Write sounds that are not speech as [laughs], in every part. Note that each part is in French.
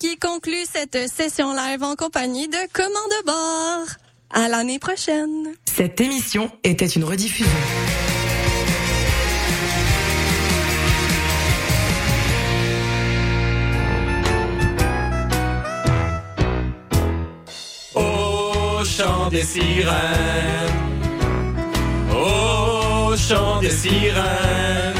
qui conclut cette session live en compagnie de Commande Bord. À l'année prochaine. Cette émission était une rediffusion. Au chant des sirènes, au chant des sirènes,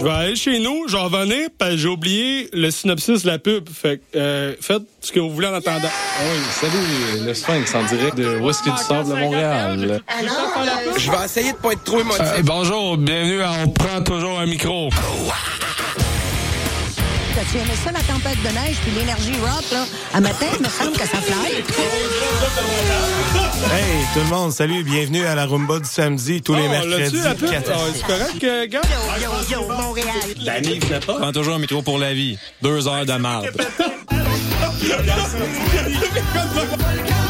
Je vais aller chez nous, je vais revenir, parce que j'ai oublié le synopsis de la pub. Fait que, euh, faites ce que vous voulez en attendant. Ah Oui, salut, le Sphinx en direct de Whisky du Sable de Montréal? Je vais essayer de pas être trop émotif. Euh, bonjour, bienvenue à On prend toujours un micro. T'as-tu aimé ça, la tempête de neige puis l'énergie rock, là? À matin, il me semble que ça fly. Hey, tout le monde, salut, bienvenue à la Rumba du samedi, tous les Oh, mercredis. l'as-tu, la pub? 4 à 6. C'est correct, euh, gars? Yo, yo, Montréal. La n'est pas. Prends toujours un micro pour la vie. Deux heures de marde. [laughs] [laughs]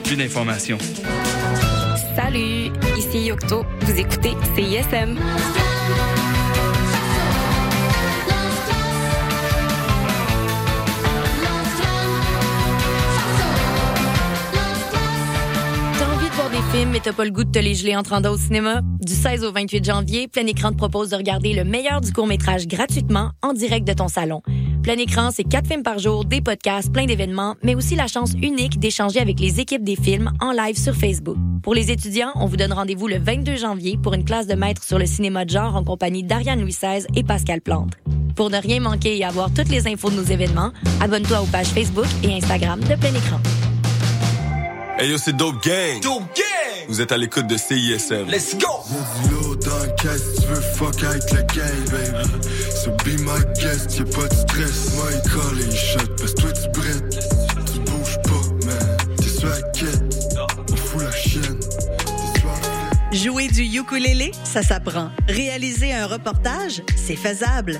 plus d'informations. Salut, ici Yocto. Vous écoutez CISM. T'as envie de voir des films mais t'as pas le goût de te les geler en tranda au cinéma? Du 16 au 28 janvier, Plein Écran te propose de regarder le meilleur du court-métrage gratuitement en direct de ton salon. Plein Écran, c'est quatre films par jour, des podcasts, plein d'événements, mais aussi la chance unique d'échanger avec les équipes des films en live sur Facebook. Pour les étudiants, on vous donne rendez-vous le 22 janvier pour une classe de maître sur le cinéma de genre en compagnie d'Ariane Louis XVI et Pascal Plante. Pour ne rien manquer et avoir toutes les infos de nos événements, abonne-toi aux pages Facebook et Instagram de Plein Écran. Hey yo, c'est Dope Gang. Dope gang! Vous êtes à l'écoute de CISM. Let's go! Caisse, tu veux fuck avec le gang, baby. So be my guest, y'a pas de stress. Moi, il colle et il shot, parce que toi, tu brettes. Tu bouges pas, man. T'es sur la quête. On fout la chienne. Jouer du ukulélé, ça s'apprend. Réaliser un reportage, c'est faisable.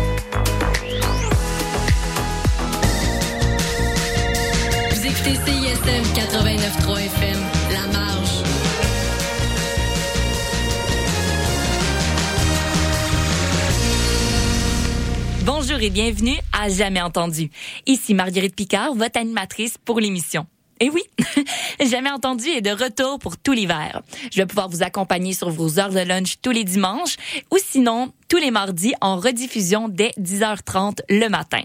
Vous écoutez CISM 89.3 FM, La Marge. Bonjour et bienvenue à Jamais entendu. Ici Marguerite Picard, votre animatrice pour l'émission. Et oui, [laughs] Jamais entendu est de retour pour tout l'hiver. Je vais pouvoir vous accompagner sur vos heures de lunch tous les dimanches ou sinon tous les mardis en rediffusion dès 10h30 le matin.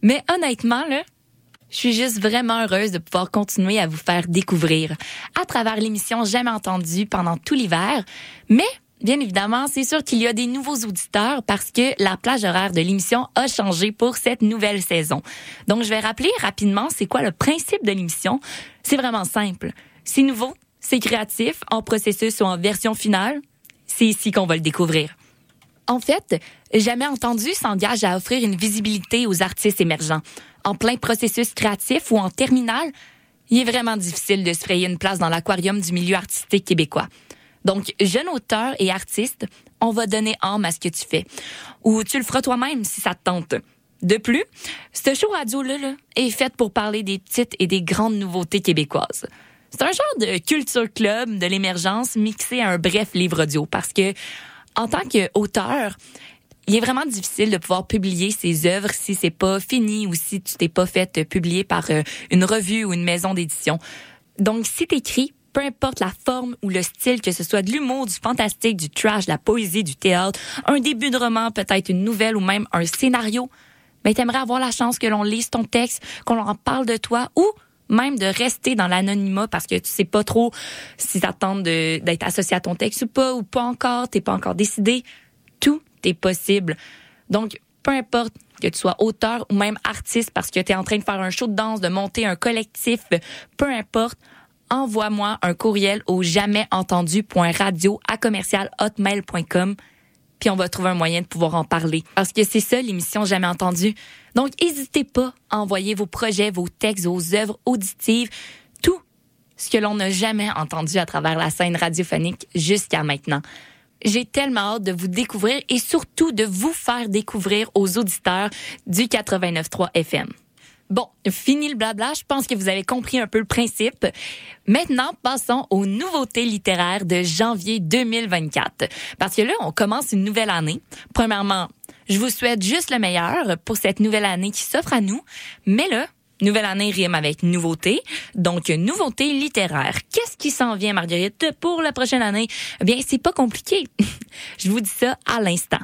Mais honnêtement, là, je suis juste vraiment heureuse de pouvoir continuer à vous faire découvrir à travers l'émission Jamais entendu pendant tout l'hiver. Mais Bien évidemment, c'est sûr qu'il y a des nouveaux auditeurs parce que la plage horaire de l'émission a changé pour cette nouvelle saison. Donc, je vais rappeler rapidement c'est quoi le principe de l'émission. C'est vraiment simple. C'est nouveau, c'est créatif, en processus ou en version finale. C'est ici qu'on va le découvrir. En fait, Jamais entendu s'engage à offrir une visibilité aux artistes émergents. En plein processus créatif ou en terminale, il est vraiment difficile de se frayer une place dans l'aquarium du milieu artistique québécois. Donc, jeune auteur et artiste, on va donner âme à ce que tu fais. Ou tu le feras toi-même si ça te tente. De plus, ce show radio-là là, est fait pour parler des petites et des grandes nouveautés québécoises. C'est un genre de culture club de l'émergence mixé à un bref livre audio parce que, en tant qu'auteur, il est vraiment difficile de pouvoir publier ses œuvres si c'est pas fini ou si tu t'es pas fait publier par euh, une revue ou une maison d'édition. Donc, si t'écris, peu importe la forme ou le style, que ce soit de l'humour, du fantastique, du trash, de la poésie, du théâtre, un début de roman, peut-être une nouvelle ou même un scénario, mais t'aimerais avoir la chance que l'on lise ton texte, qu'on en parle de toi ou même de rester dans l'anonymat parce que tu sais pas trop si t'attendent d'être associé à ton texte ou pas, ou pas encore, t'es pas encore décidé. Tout est possible. Donc, peu importe que tu sois auteur ou même artiste parce que tu es en train de faire un show de danse, de monter un collectif, peu importe, envoie-moi un courriel au jamaisentendu.radio à commercialhotmail.com puis on va trouver un moyen de pouvoir en parler. Parce que c'est ça l'émission Jamais Entendu. Donc, n'hésitez pas à envoyer vos projets, vos textes, vos œuvres auditives, tout ce que l'on n'a jamais entendu à travers la scène radiophonique jusqu'à maintenant. J'ai tellement hâte de vous découvrir et surtout de vous faire découvrir aux auditeurs du 89.3 FM. Bon, fini le blabla, je pense que vous avez compris un peu le principe. Maintenant, passons aux nouveautés littéraires de janvier 2024. Parce que là, on commence une nouvelle année. Premièrement, je vous souhaite juste le meilleur pour cette nouvelle année qui s'offre à nous. Mais là, Nouvelle année rime avec nouveauté, donc nouveauté littéraire. Qu'est-ce qui s'en vient, Marguerite, pour la prochaine année? Eh bien, c'est pas compliqué. [laughs] Je vous dis ça à l'instant.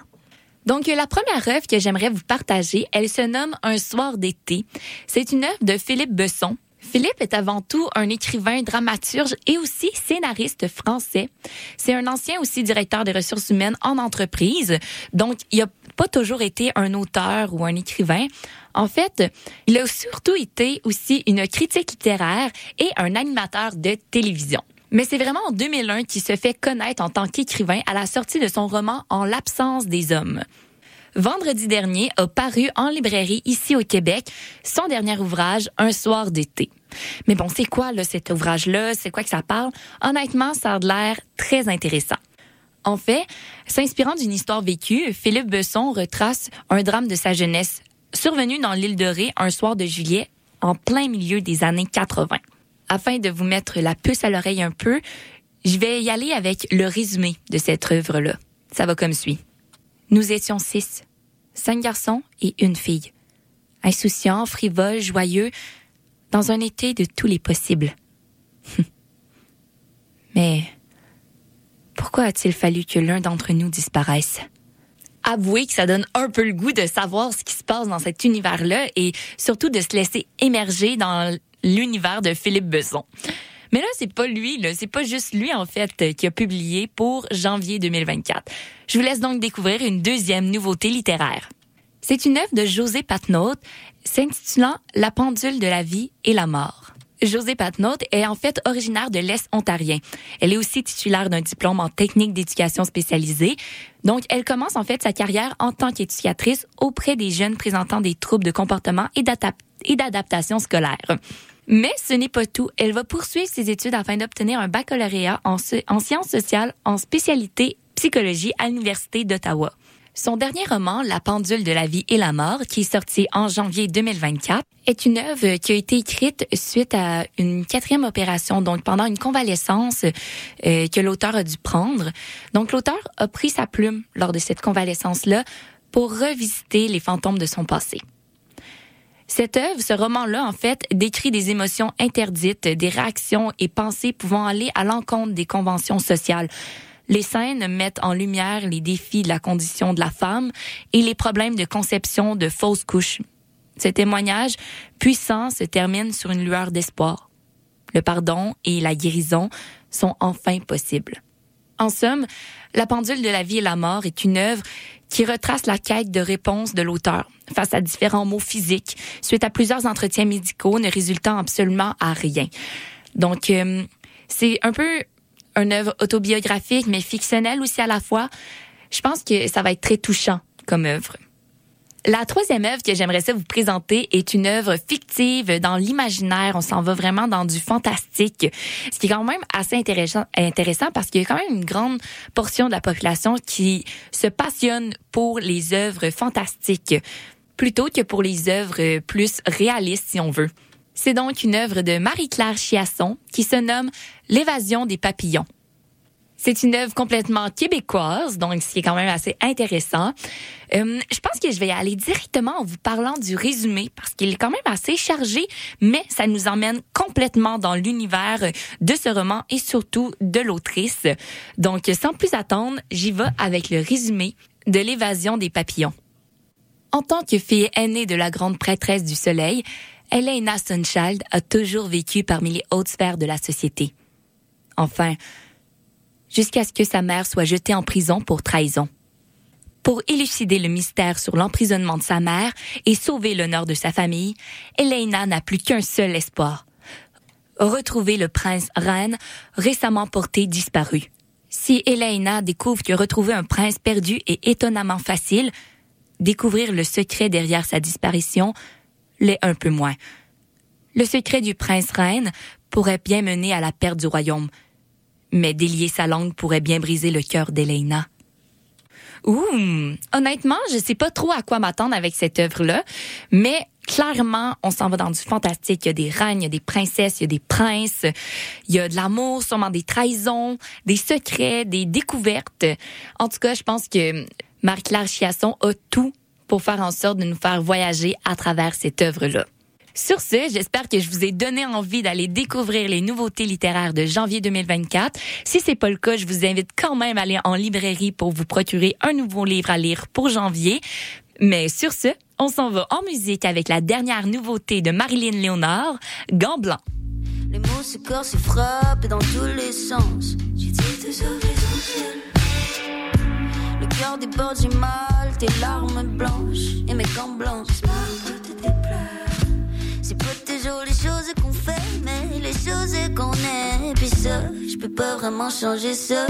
Donc, la première œuvre que j'aimerais vous partager, elle se nomme Un soir d'été. C'est une œuvre de Philippe Besson. Philippe est avant tout un écrivain, dramaturge et aussi scénariste français. C'est un ancien aussi directeur des ressources humaines en entreprise. Donc, il n'a pas toujours été un auteur ou un écrivain. En fait, il a surtout été aussi une critique littéraire et un animateur de télévision. Mais c'est vraiment en 2001 qu'il se fait connaître en tant qu'écrivain à la sortie de son roman En l'absence des hommes. Vendredi dernier a paru en librairie ici au Québec son dernier ouvrage Un soir d'été. Mais bon, c'est quoi là cet ouvrage-là? C'est quoi que ça parle? Honnêtement, ça a l'air très intéressant. En fait, s'inspirant d'une histoire vécue, Philippe Besson retrace un drame de sa jeunesse survenu dans l'île de Ré un soir de juillet en plein milieu des années 80 afin de vous mettre la puce à l'oreille un peu, je vais y aller avec le résumé de cette œuvre-là. Ça va comme suit. Nous étions six, cinq garçons et une fille. Insouciants, frivoles, joyeux, dans un été de tous les possibles. [laughs] Mais pourquoi a-t-il fallu que l'un d'entre nous disparaisse? Avouez que ça donne un peu le goût de savoir ce qui se passe dans cet univers-là et surtout de se laisser émerger dans l'univers de Philippe Besson. Mais là, c'est pas lui, là, c'est pas juste lui en fait qui a publié pour janvier 2024. Je vous laisse donc découvrir une deuxième nouveauté littéraire. C'est une œuvre de José Patnaud s'intitulant La pendule de la vie et la mort. José Patnaud est en fait originaire de l'Est ontarien. Elle est aussi titulaire d'un diplôme en technique d'éducation spécialisée. Donc, elle commence en fait sa carrière en tant qu'éducatrice auprès des jeunes présentant des troubles de comportement et d'adaptation scolaire. Mais ce n'est pas tout. Elle va poursuivre ses études afin d'obtenir un baccalauréat en, en sciences sociales en spécialité psychologie à l'Université d'Ottawa. Son dernier roman, La pendule de la vie et la mort, qui est sorti en janvier 2024, est une œuvre qui a été écrite suite à une quatrième opération, donc pendant une convalescence euh, que l'auteur a dû prendre. Donc l'auteur a pris sa plume lors de cette convalescence-là pour revisiter les fantômes de son passé. Cette œuvre, ce roman-là, en fait, décrit des émotions interdites, des réactions et pensées pouvant aller à l'encontre des conventions sociales. Les scènes mettent en lumière les défis de la condition de la femme et les problèmes de conception de fausses couches. Ce témoignage puissant se termine sur une lueur d'espoir. Le pardon et la guérison sont enfin possibles. En somme, La pendule de la vie et la mort est une œuvre qui retrace la quête de réponse de l'auteur face à différents mots physiques suite à plusieurs entretiens médicaux ne résultant absolument à rien. Donc, euh, c'est un peu une œuvre autobiographique, mais fictionnelle aussi à la fois. Je pense que ça va être très touchant comme œuvre. La troisième œuvre que j'aimerais ça vous présenter est une œuvre fictive dans l'imaginaire. On s'en va vraiment dans du fantastique, ce qui est quand même assez intéressant, intéressant parce qu'il y a quand même une grande portion de la population qui se passionne pour les œuvres fantastiques plutôt que pour les œuvres plus réalistes, si on veut. C'est donc une œuvre de Marie-Claire Chiasson qui se nomme L'évasion des papillons. C'est une œuvre complètement québécoise, donc ce qui est quand même assez intéressant. Euh, je pense que je vais aller directement en vous parlant du résumé parce qu'il est quand même assez chargé, mais ça nous emmène complètement dans l'univers de ce roman et surtout de l'autrice. Donc, sans plus attendre, j'y vais avec le résumé de l'évasion des papillons. En tant que fille aînée de la grande prêtresse du soleil, Elena Sunchild a toujours vécu parmi les hautes sphères de la société. Enfin, jusqu'à ce que sa mère soit jetée en prison pour trahison. Pour élucider le mystère sur l'emprisonnement de sa mère et sauver l'honneur de sa famille, Elena n'a plus qu'un seul espoir. Retrouver le prince Ren, récemment porté disparu. Si Elena découvre que retrouver un prince perdu est étonnamment facile, découvrir le secret derrière sa disparition l'est un peu moins. Le secret du prince Ren pourrait bien mener à la perte du royaume, mais délier sa langue pourrait bien briser le cœur d'Elena. Ouh, honnêtement, je sais pas trop à quoi m'attendre avec cette œuvre-là, mais clairement, on s'en va dans du fantastique. Il y a des reines, il y a des princesses, il y a des princes, il y a de l'amour, sûrement des trahisons, des secrets, des découvertes. En tout cas, je pense que Marie-Claire Chiasson a tout pour faire en sorte de nous faire voyager à travers cette œuvre-là. Sur ce, j'espère que je vous ai donné envie d'aller découvrir les nouveautés littéraires de janvier 2024. Si c'est pas le cas, je vous invite quand même à aller en librairie pour vous procurer un nouveau livre à lire pour janvier. Mais sur ce, on s'en va en musique avec la dernière nouveauté de Marilyn Léonard, Gant blanc. Les mots se frappent dans tous les sens. J'utilise toujours cœur déborde, j'ai mal, tes larmes blanches et mes gants blancs. C'est pas toujours les choses qu'on fait, mais les choses qu'on est. Puis ça, je peux pas vraiment changer ça.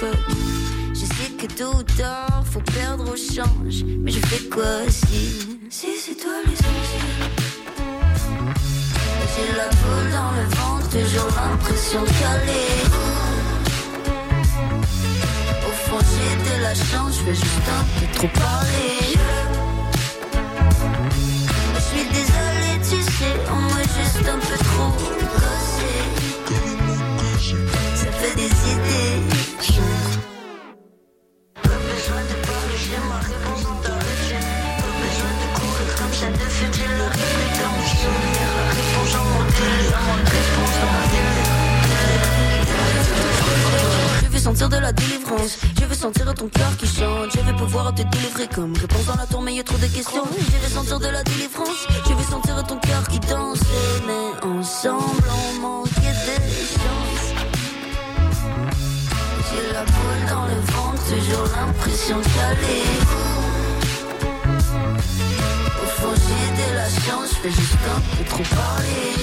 Je sais que tôt ou faut perdre au change. Mais je fais quoi si, si c'est toi l'essentiel? J'ai la boule dans le ventre, toujours l'impression de caler. La chance, je juste peu trop parler. Je suis désolée, tu sais, on m'a juste un peu trop gossé. Ça fait des idées. Sentir de la délivrance. Je veux sentir ton cœur qui chante. Je veux pouvoir te délivrer comme réponse dans la tour, mais y a trop de questions. Je veux sentir de la délivrance. Je veux sentir ton cœur qui danse. Mais ensemble, on manquait de chance. J'ai la boule dans le ventre, toujours l'impression d'aller. Au fond, j'ai de la chance, je fais juste un peu trop parler.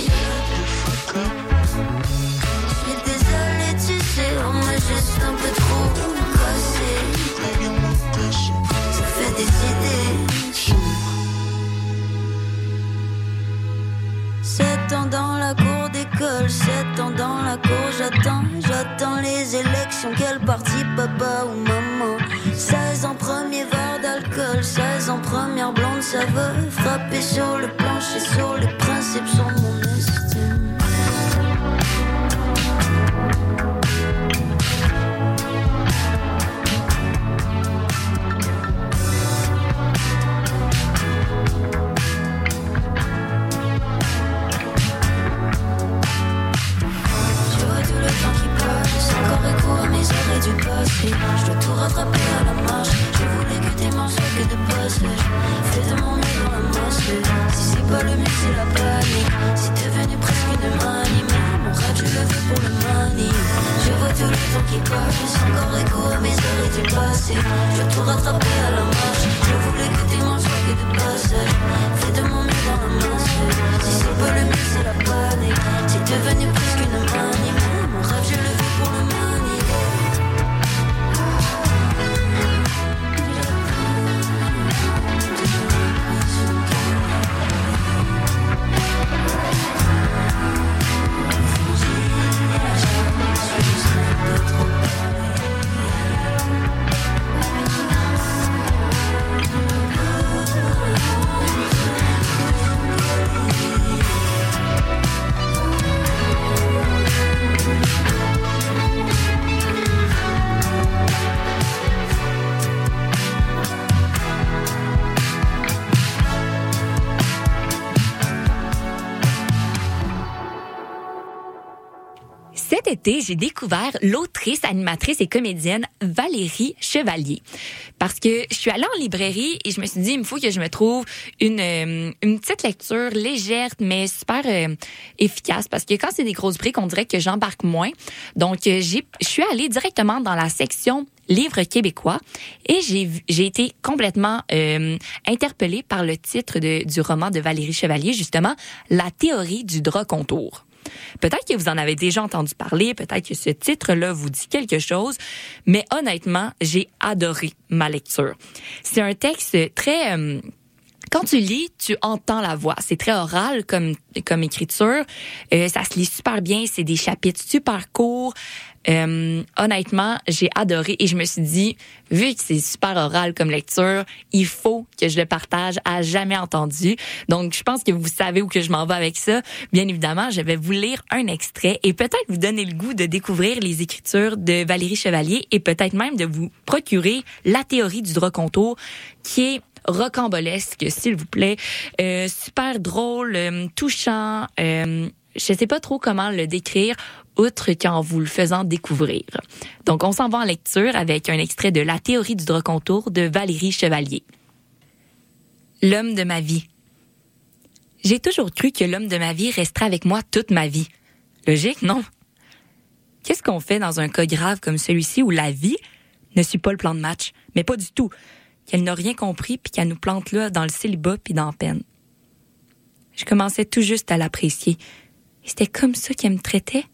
Les élections, quel parti, papa ou maman? 16 ans, premier verre d'alcool, 16 ans, première blonde, ça veut frapper sur le plancher, sur les principes, sur mon du. Je dois tout rattraper à la marche. Je voulais que tes mains soient que de passage. Fais de mon mieux dans la masse. Si c'est pas le mieux, c'est la panique. Si t'es venu presque une manie, mon rêve, je le fais pour le money. Je vois tout le temps qui passe, encore écho à mes arrêts du passé. Je dois tout rattraper à la marche. Je voulais que tes mains soient que de passage. Fais de mon mieux dans la masse. Si c'est pas le mieux, c'est la panique. C'est devenu presque une manie, mon rêve, je le fais j'ai découvert l'autrice, animatrice et comédienne Valérie Chevalier. Parce que je suis allée en librairie et je me suis dit, il me faut que je me trouve une, euh, une petite lecture légère, mais super euh, efficace. Parce que quand c'est des grosses briques, on dirait que j'embarque moins. Donc, euh, je suis allée directement dans la section livres québécois et j'ai été complètement interpellée par le titre du roman de Valérie Chevalier, justement, La théorie du drap contour. Peut-être que vous en avez déjà entendu parler, peut-être que ce titre-là vous dit quelque chose, mais honnêtement, j'ai adoré ma lecture. C'est un texte très... euh, quand tu lis, tu entends la voix. C'est très oral comme comme écriture. Euh, ça se lit super bien. C'est des chapitres super courts. Euh, honnêtement, j'ai adoré et je me suis dit, vu que c'est super oral comme lecture, il faut que je le partage à jamais entendu. Donc, je pense que vous savez où que je m'en vais avec ça. Bien évidemment, je vais vous lire un extrait et peut-être vous donner le goût de découvrir les écritures de Valérie Chevalier et peut-être même de vous procurer la théorie du droit contour qui est rocambolesque, s'il vous plaît, Euh, super drôle, euh, touchant. Euh, je sais pas trop comment le décrire outre qu'en vous le faisant découvrir. Donc, on s'en va en lecture avec un extrait de La théorie du droit contour de Valérie Chevalier. L'homme de ma vie. J'ai toujours cru que l'homme de ma vie resterait avec moi toute ma vie. Logique, non? Qu'est-ce qu'on fait dans un cas grave comme celui-ci où la vie ne suit pas le plan de match? Mais pas du tout. Qu'elle n'a rien compris puis qu'elle nous plante là dans le célibat puis dans la peine. Je commençais tout juste à l'apprécier. C'était comme ça qu'elle me traitait.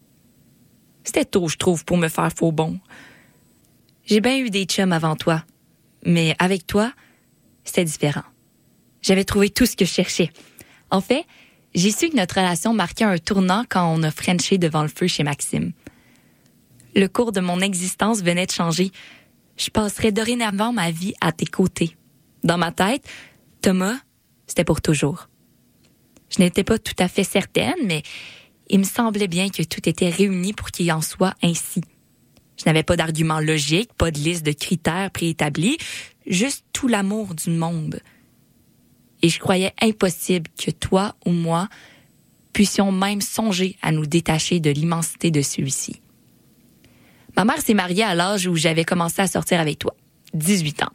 C'était tôt, je trouve, pour me faire faux bon. J'ai bien eu des chums avant toi, mais avec toi, c'était différent. J'avais trouvé tout ce que je cherchais. En fait, j'ai su que notre relation marquait un tournant quand on a frenché devant le feu chez Maxime. Le cours de mon existence venait de changer. Je passerais dorénavant ma vie à tes côtés. Dans ma tête, Thomas, c'était pour toujours. Je n'étais pas tout à fait certaine, mais il me semblait bien que tout était réuni pour qu'il en soit ainsi. Je n'avais pas d'argument logique, pas de liste de critères préétablis, juste tout l'amour du monde. Et je croyais impossible que toi ou moi puissions même songer à nous détacher de l'immensité de celui-ci. Ma mère s'est mariée à l'âge où j'avais commencé à sortir avec toi, 18 ans.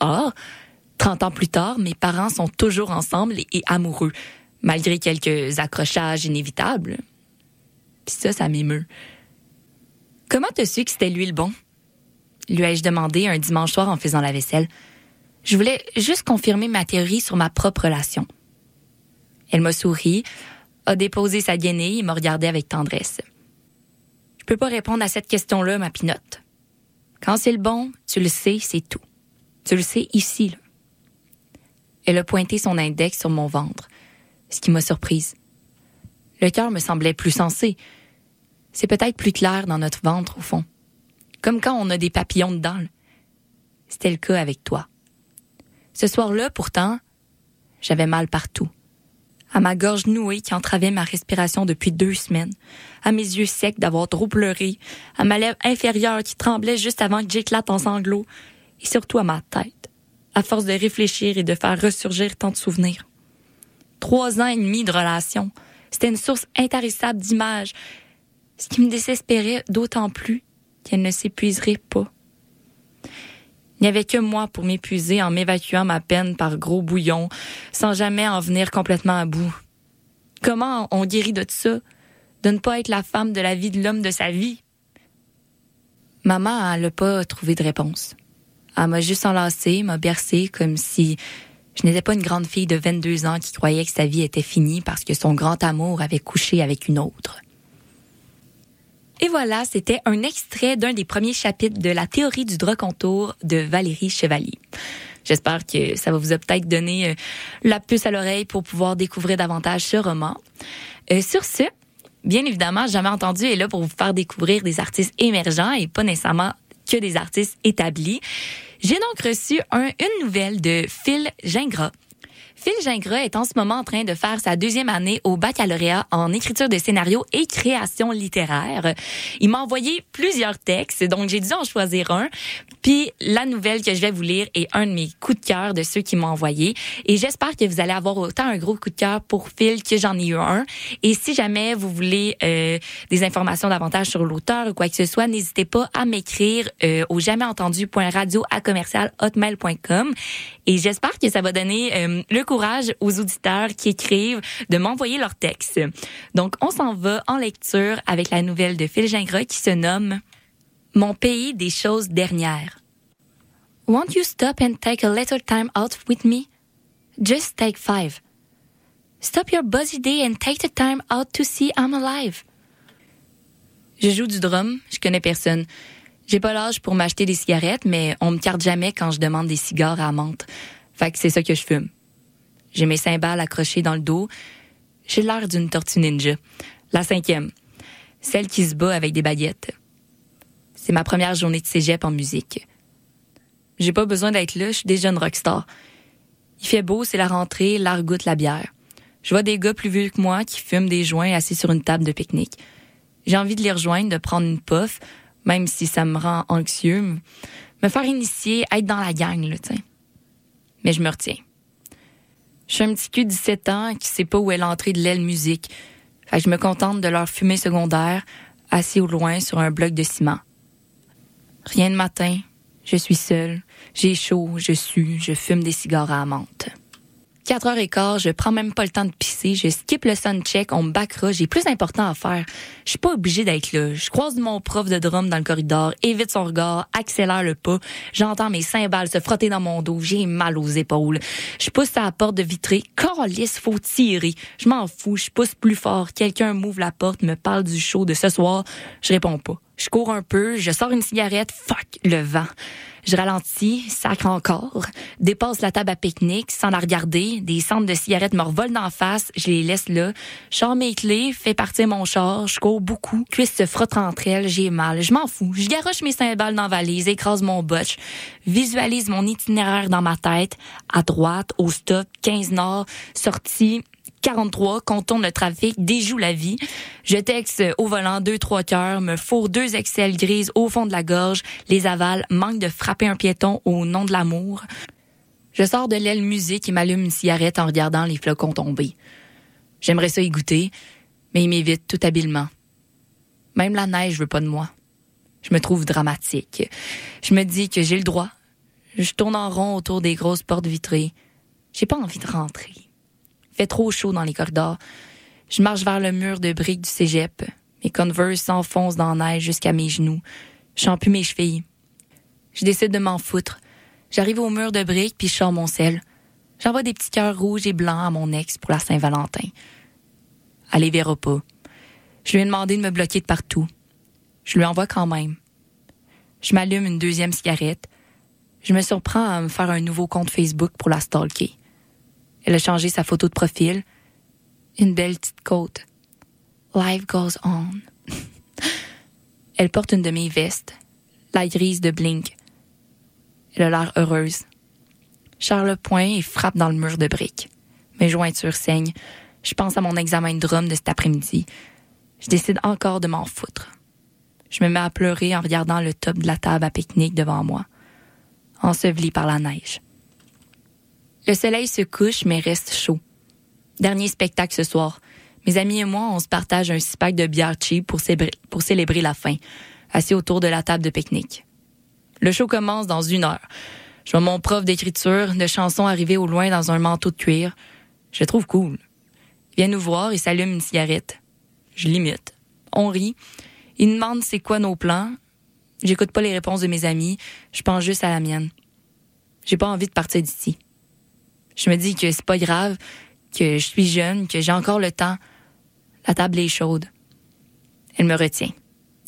Or, 30 ans plus tard, mes parents sont toujours ensemble et amoureux, malgré quelques accrochages inévitables. Puis ça, ça m'émeut. Comment te su que c'était lui le bon? Lui ai-je demandé un dimanche soir en faisant la vaisselle. Je voulais juste confirmer ma théorie sur ma propre relation. Elle m'a souri, a déposé sa guenille et m'a regardé avec tendresse. Peux pas répondre à cette question-là, ma pinotte. Quand c'est le bon, tu le sais, c'est tout. Tu le sais ici, là. Elle a pointé son index sur mon ventre, ce qui m'a surprise. Le cœur me semblait plus sensé. C'est peut-être plus clair dans notre ventre, au fond. Comme quand on a des papillons dedans. C'était le cas avec toi. Ce soir-là, pourtant, j'avais mal partout. À ma gorge nouée qui entravait ma respiration depuis deux semaines, à mes yeux secs d'avoir trop pleuré, à ma lèvre inférieure qui tremblait juste avant que j'éclate en sanglots, et surtout à ma tête, à force de réfléchir et de faire ressurgir tant de souvenirs. Trois ans et demi de relation, c'était une source intarissable d'images, ce qui me désespérait d'autant plus qu'elle ne s'épuiserait pas. Il n'y avait que moi pour m'épuiser en m'évacuant ma peine par gros bouillon, sans jamais en venir complètement à bout. Comment on guérit de ça? De ne pas être la femme de la vie de l'homme de sa vie? Maman, n'a pas trouvé de réponse. Elle m'a juste enlacée, m'a bercée comme si je n'étais pas une grande fille de 22 ans qui croyait que sa vie était finie parce que son grand amour avait couché avec une autre. Et voilà, c'était un extrait d'un des premiers chapitres de la théorie du droit contour de Valérie Chevalier. J'espère que ça va vous peut-être donné euh, la puce à l'oreille pour pouvoir découvrir davantage ce roman. Euh, sur ce, bien évidemment, Jamais entendu est là pour vous faire découvrir des artistes émergents et pas nécessairement que des artistes établis. J'ai donc reçu un- une nouvelle de Phil Gingras. Phil Gingras est en ce moment en train de faire sa deuxième année au baccalauréat en écriture de scénario et création littéraire. Il m'a envoyé plusieurs textes, donc j'ai dû en choisir un. Puis la nouvelle que je vais vous lire est un de mes coups de cœur de ceux qui m'ont envoyé. Et j'espère que vous allez avoir autant un gros coup de cœur pour Phil que j'en ai eu un. Et si jamais vous voulez euh, des informations davantage sur l'auteur ou quoi que ce soit, n'hésitez pas à m'écrire euh, au hotmail.com. Et j'espère que ça va donner euh, le courage aux auditeurs qui écrivent de m'envoyer leurs textes. Donc, on s'en va en lecture avec la nouvelle de Phil Gingras qui se nomme Mon pays des choses dernières. Won't you stop and take a little time out with me? Just take five. Stop your busy day and take the time out to see I'm alive. Je joue du drum, je connais personne. J'ai pas l'âge pour m'acheter des cigarettes, mais on me carte jamais quand je demande des cigares à menthe. Fait que c'est ça que je fume. J'ai mes cymbales accrochées dans le dos. J'ai l'air d'une tortue ninja. La cinquième. Celle qui se bat avec des baguettes. C'est ma première journée de cégep en musique. J'ai pas besoin d'être là, je suis déjà une rockstar. Il fait beau, c'est la rentrée, l'art goûte la bière. Je vois des gars plus vieux que moi qui fument des joints assis sur une table de pique-nique. J'ai envie de les rejoindre, de prendre une puff, même si ça me rend anxieux. Me faire initier, être dans la gang, là, tu Mais je me retiens. Je suis un petit cul de 17 ans qui sait pas où est l'entrée de l'aile musique. Fait je me contente de leur fumée secondaire, assis au loin sur un bloc de ciment. Rien de matin. Je suis seule. J'ai chaud, je sue, je fume des cigares à. 4 heures et quart, je prends même pas le temps de pisser, je skip le check, on me backera, j'ai plus important à faire. Je suis pas obligée d'être là. Je croise mon prof de drum dans le corridor, évite son regard, accélère le pas, j'entends mes cymbales se frotter dans mon dos, j'ai mal aux épaules. Je pousse à la porte de vitrée, calice, faut tirer. Je m'en fous, je pousse plus fort, quelqu'un m'ouvre la porte, me parle du show de ce soir, je réponds pas. Je cours un peu, je sors une cigarette, fuck, le vent. Je ralentis, sacre encore, dépasse la table à pique-nique sans la regarder, des cendres de cigarettes me revolent d'en face, je les laisse là. Je mes clés, fais partir mon char, je cours beaucoup, cuisses se frottent entre elles, j'ai mal, je m'en fous. Je garoche mes cymbales dans la valise, écrase mon botch, visualise mon itinéraire dans ma tête, à droite, au stop, 15 nord, sortie, 43, contourne le trafic, déjoue la vie. Je texte au volant deux, trois cœurs, me fourre deux Excel grises au fond de la gorge, les avale, manque de frapper un piéton au nom de l'amour. Je sors de l'aile musique et m'allume une cigarette en regardant les flocons tomber. J'aimerais ça y goûter, mais il m'évite tout habilement. Même la neige veut pas de moi. Je me trouve dramatique. Je me dis que j'ai le droit. Je tourne en rond autour des grosses portes vitrées. J'ai pas envie de rentrer trop chaud dans les corridors. Je marche vers le mur de briques du cégep. Mes Converse s'enfoncent dans la neige jusqu'à mes genoux. Je plus mes chevilles. Je décide de m'en foutre. J'arrive au mur de briques puis je sors mon sel. J'envoie des petits cœurs rouges et blancs à mon ex pour la Saint-Valentin. Elle les verra pas. Je lui ai demandé de me bloquer de partout. Je lui envoie quand même. Je m'allume une deuxième cigarette. Je me surprends à me faire un nouveau compte Facebook pour la stalker. Elle a changé sa photo de profil. Une belle petite côte. Life goes on. [laughs] Elle porte une de mes vestes, la grise de Blink. Elle a l'air heureuse. Charle le poing et frappe dans le mur de briques. Mes jointures saignent. Je pense à mon examen de drum de cet après-midi. Je décide encore de m'en foutre. Je me mets à pleurer en regardant le top de la table à pique-nique devant moi, enseveli par la neige. Le soleil se couche, mais reste chaud. Dernier spectacle ce soir. Mes amis et moi, on se partage un six pack de bière cheap pour, célébrer la fin, assis autour de la table de pique-nique. Le show commence dans une heure. Je vois mon prof d'écriture de chansons arriver au loin dans un manteau de cuir. Je trouve cool. Il nous voir et s'allume une cigarette. Je l'imite. On rit. Il demande c'est quoi nos plans. J'écoute pas les réponses de mes amis. Je pense juste à la mienne. J'ai pas envie de partir d'ici. Je me dis que c'est pas grave, que je suis jeune, que j'ai encore le temps. La table est chaude. Elle me retient.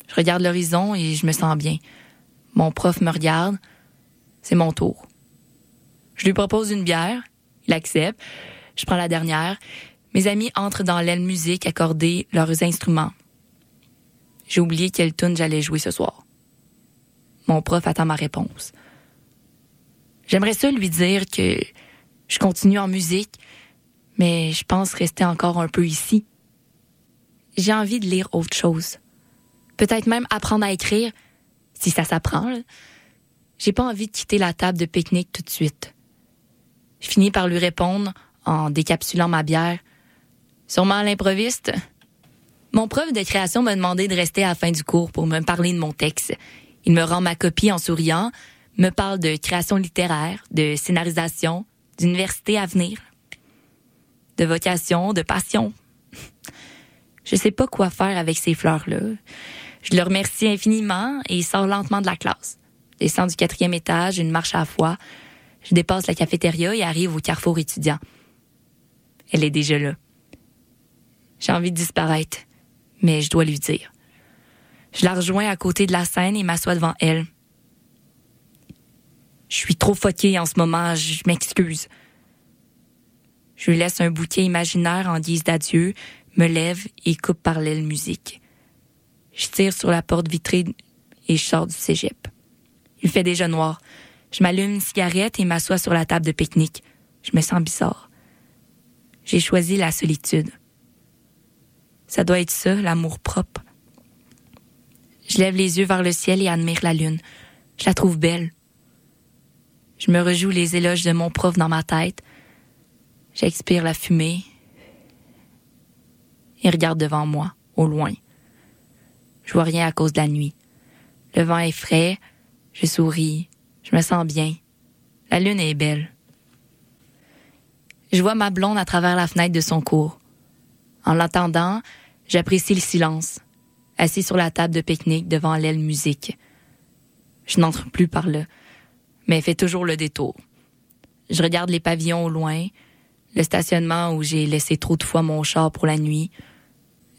Je regarde l'horizon et je me sens bien. Mon prof me regarde. C'est mon tour. Je lui propose une bière. Il accepte. Je prends la dernière. Mes amis entrent dans l'aile musique accorder leurs instruments. J'ai oublié quelle tune j'allais jouer ce soir. Mon prof attend ma réponse. J'aimerais ça lui dire que Je continue en musique, mais je pense rester encore un peu ici. J'ai envie de lire autre chose. Peut-être même apprendre à écrire, si ça s'apprend. J'ai pas envie de quitter la table de pique-nique tout de suite. Je finis par lui répondre en décapsulant ma bière. Sûrement à l'improviste. Mon prof de création m'a demandé de rester à la fin du cours pour me parler de mon texte. Il me rend ma copie en souriant, me parle de création littéraire, de scénarisation, d'université à venir, de vocation, de passion. Je sais pas quoi faire avec ces fleurs-là. Je le remercie infiniment et sors lentement de la classe. Je descends du quatrième étage, une marche à la fois. Je dépasse la cafétéria et arrive au carrefour étudiant. Elle est déjà là. J'ai envie de disparaître, mais je dois lui dire. Je la rejoins à côté de la scène et m'assois devant elle. Je suis trop foquée en ce moment, je m'excuse. Je laisse un bouquet imaginaire en guise d'adieu, me lève et coupe par l'aile musique. Je tire sur la porte vitrée et je sors du cégep. Il fait déjà noir. Je m'allume une cigarette et m'assois sur la table de pique-nique. Je me sens bizarre. J'ai choisi la solitude. Ça doit être ça, l'amour propre. Je lève les yeux vers le ciel et admire la lune. Je la trouve belle. Je me rejoue les éloges de mon prof dans ma tête. J'expire la fumée et regarde devant moi, au loin. Je vois rien à cause de la nuit. Le vent est frais, je souris, je me sens bien. La lune est belle. Je vois ma blonde à travers la fenêtre de son cours. En l'entendant, j'apprécie le silence, assis sur la table de pique-nique devant l'aile musique. Je n'entre plus par là, mais fais toujours le détour. Je regarde les pavillons au loin, le stationnement où j'ai laissé trop de fois mon char pour la nuit.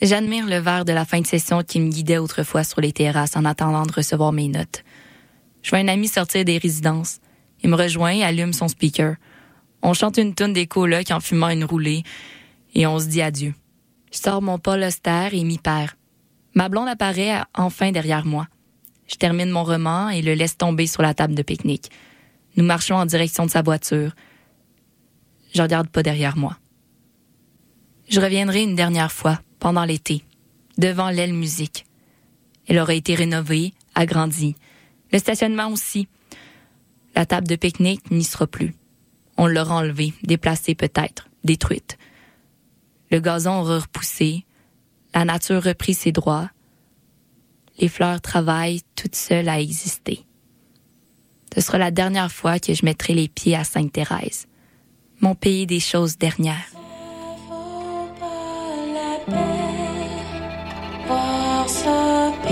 J'admire le verre de la fin de session qui me guidait autrefois sur les terrasses en attendant de recevoir mes notes. Je vois un ami sortir des résidences. Il me rejoint et allume son speaker. On chante une tonne des colocs en fumant une roulée et on se dit adieu. Je sors mon Paul Auster et m'y perds. Ma blonde apparaît enfin derrière moi. Je termine mon roman et le laisse tomber sur la table de pique-nique. Nous marchons en direction de sa voiture. Je regarde pas derrière moi. Je reviendrai une dernière fois, pendant l'été, devant l'aile musique. Elle aurait été rénovée, agrandie. Le stationnement aussi. La table de pique-nique n'y sera plus. On l'aura enlevée, déplacée peut-être, détruite. Le gazon aura repoussé. La nature repris ses droits. Les fleurs travaillent toutes seules à exister. Ce sera la dernière fois que je mettrai les pieds à Sainte-Thérèse, mon pays des choses dernières. Ce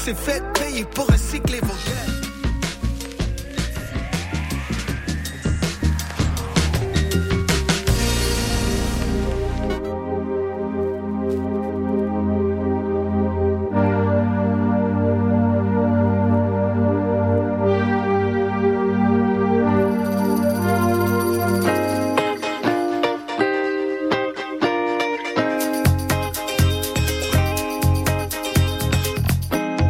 s'est fait payer pour vos gags.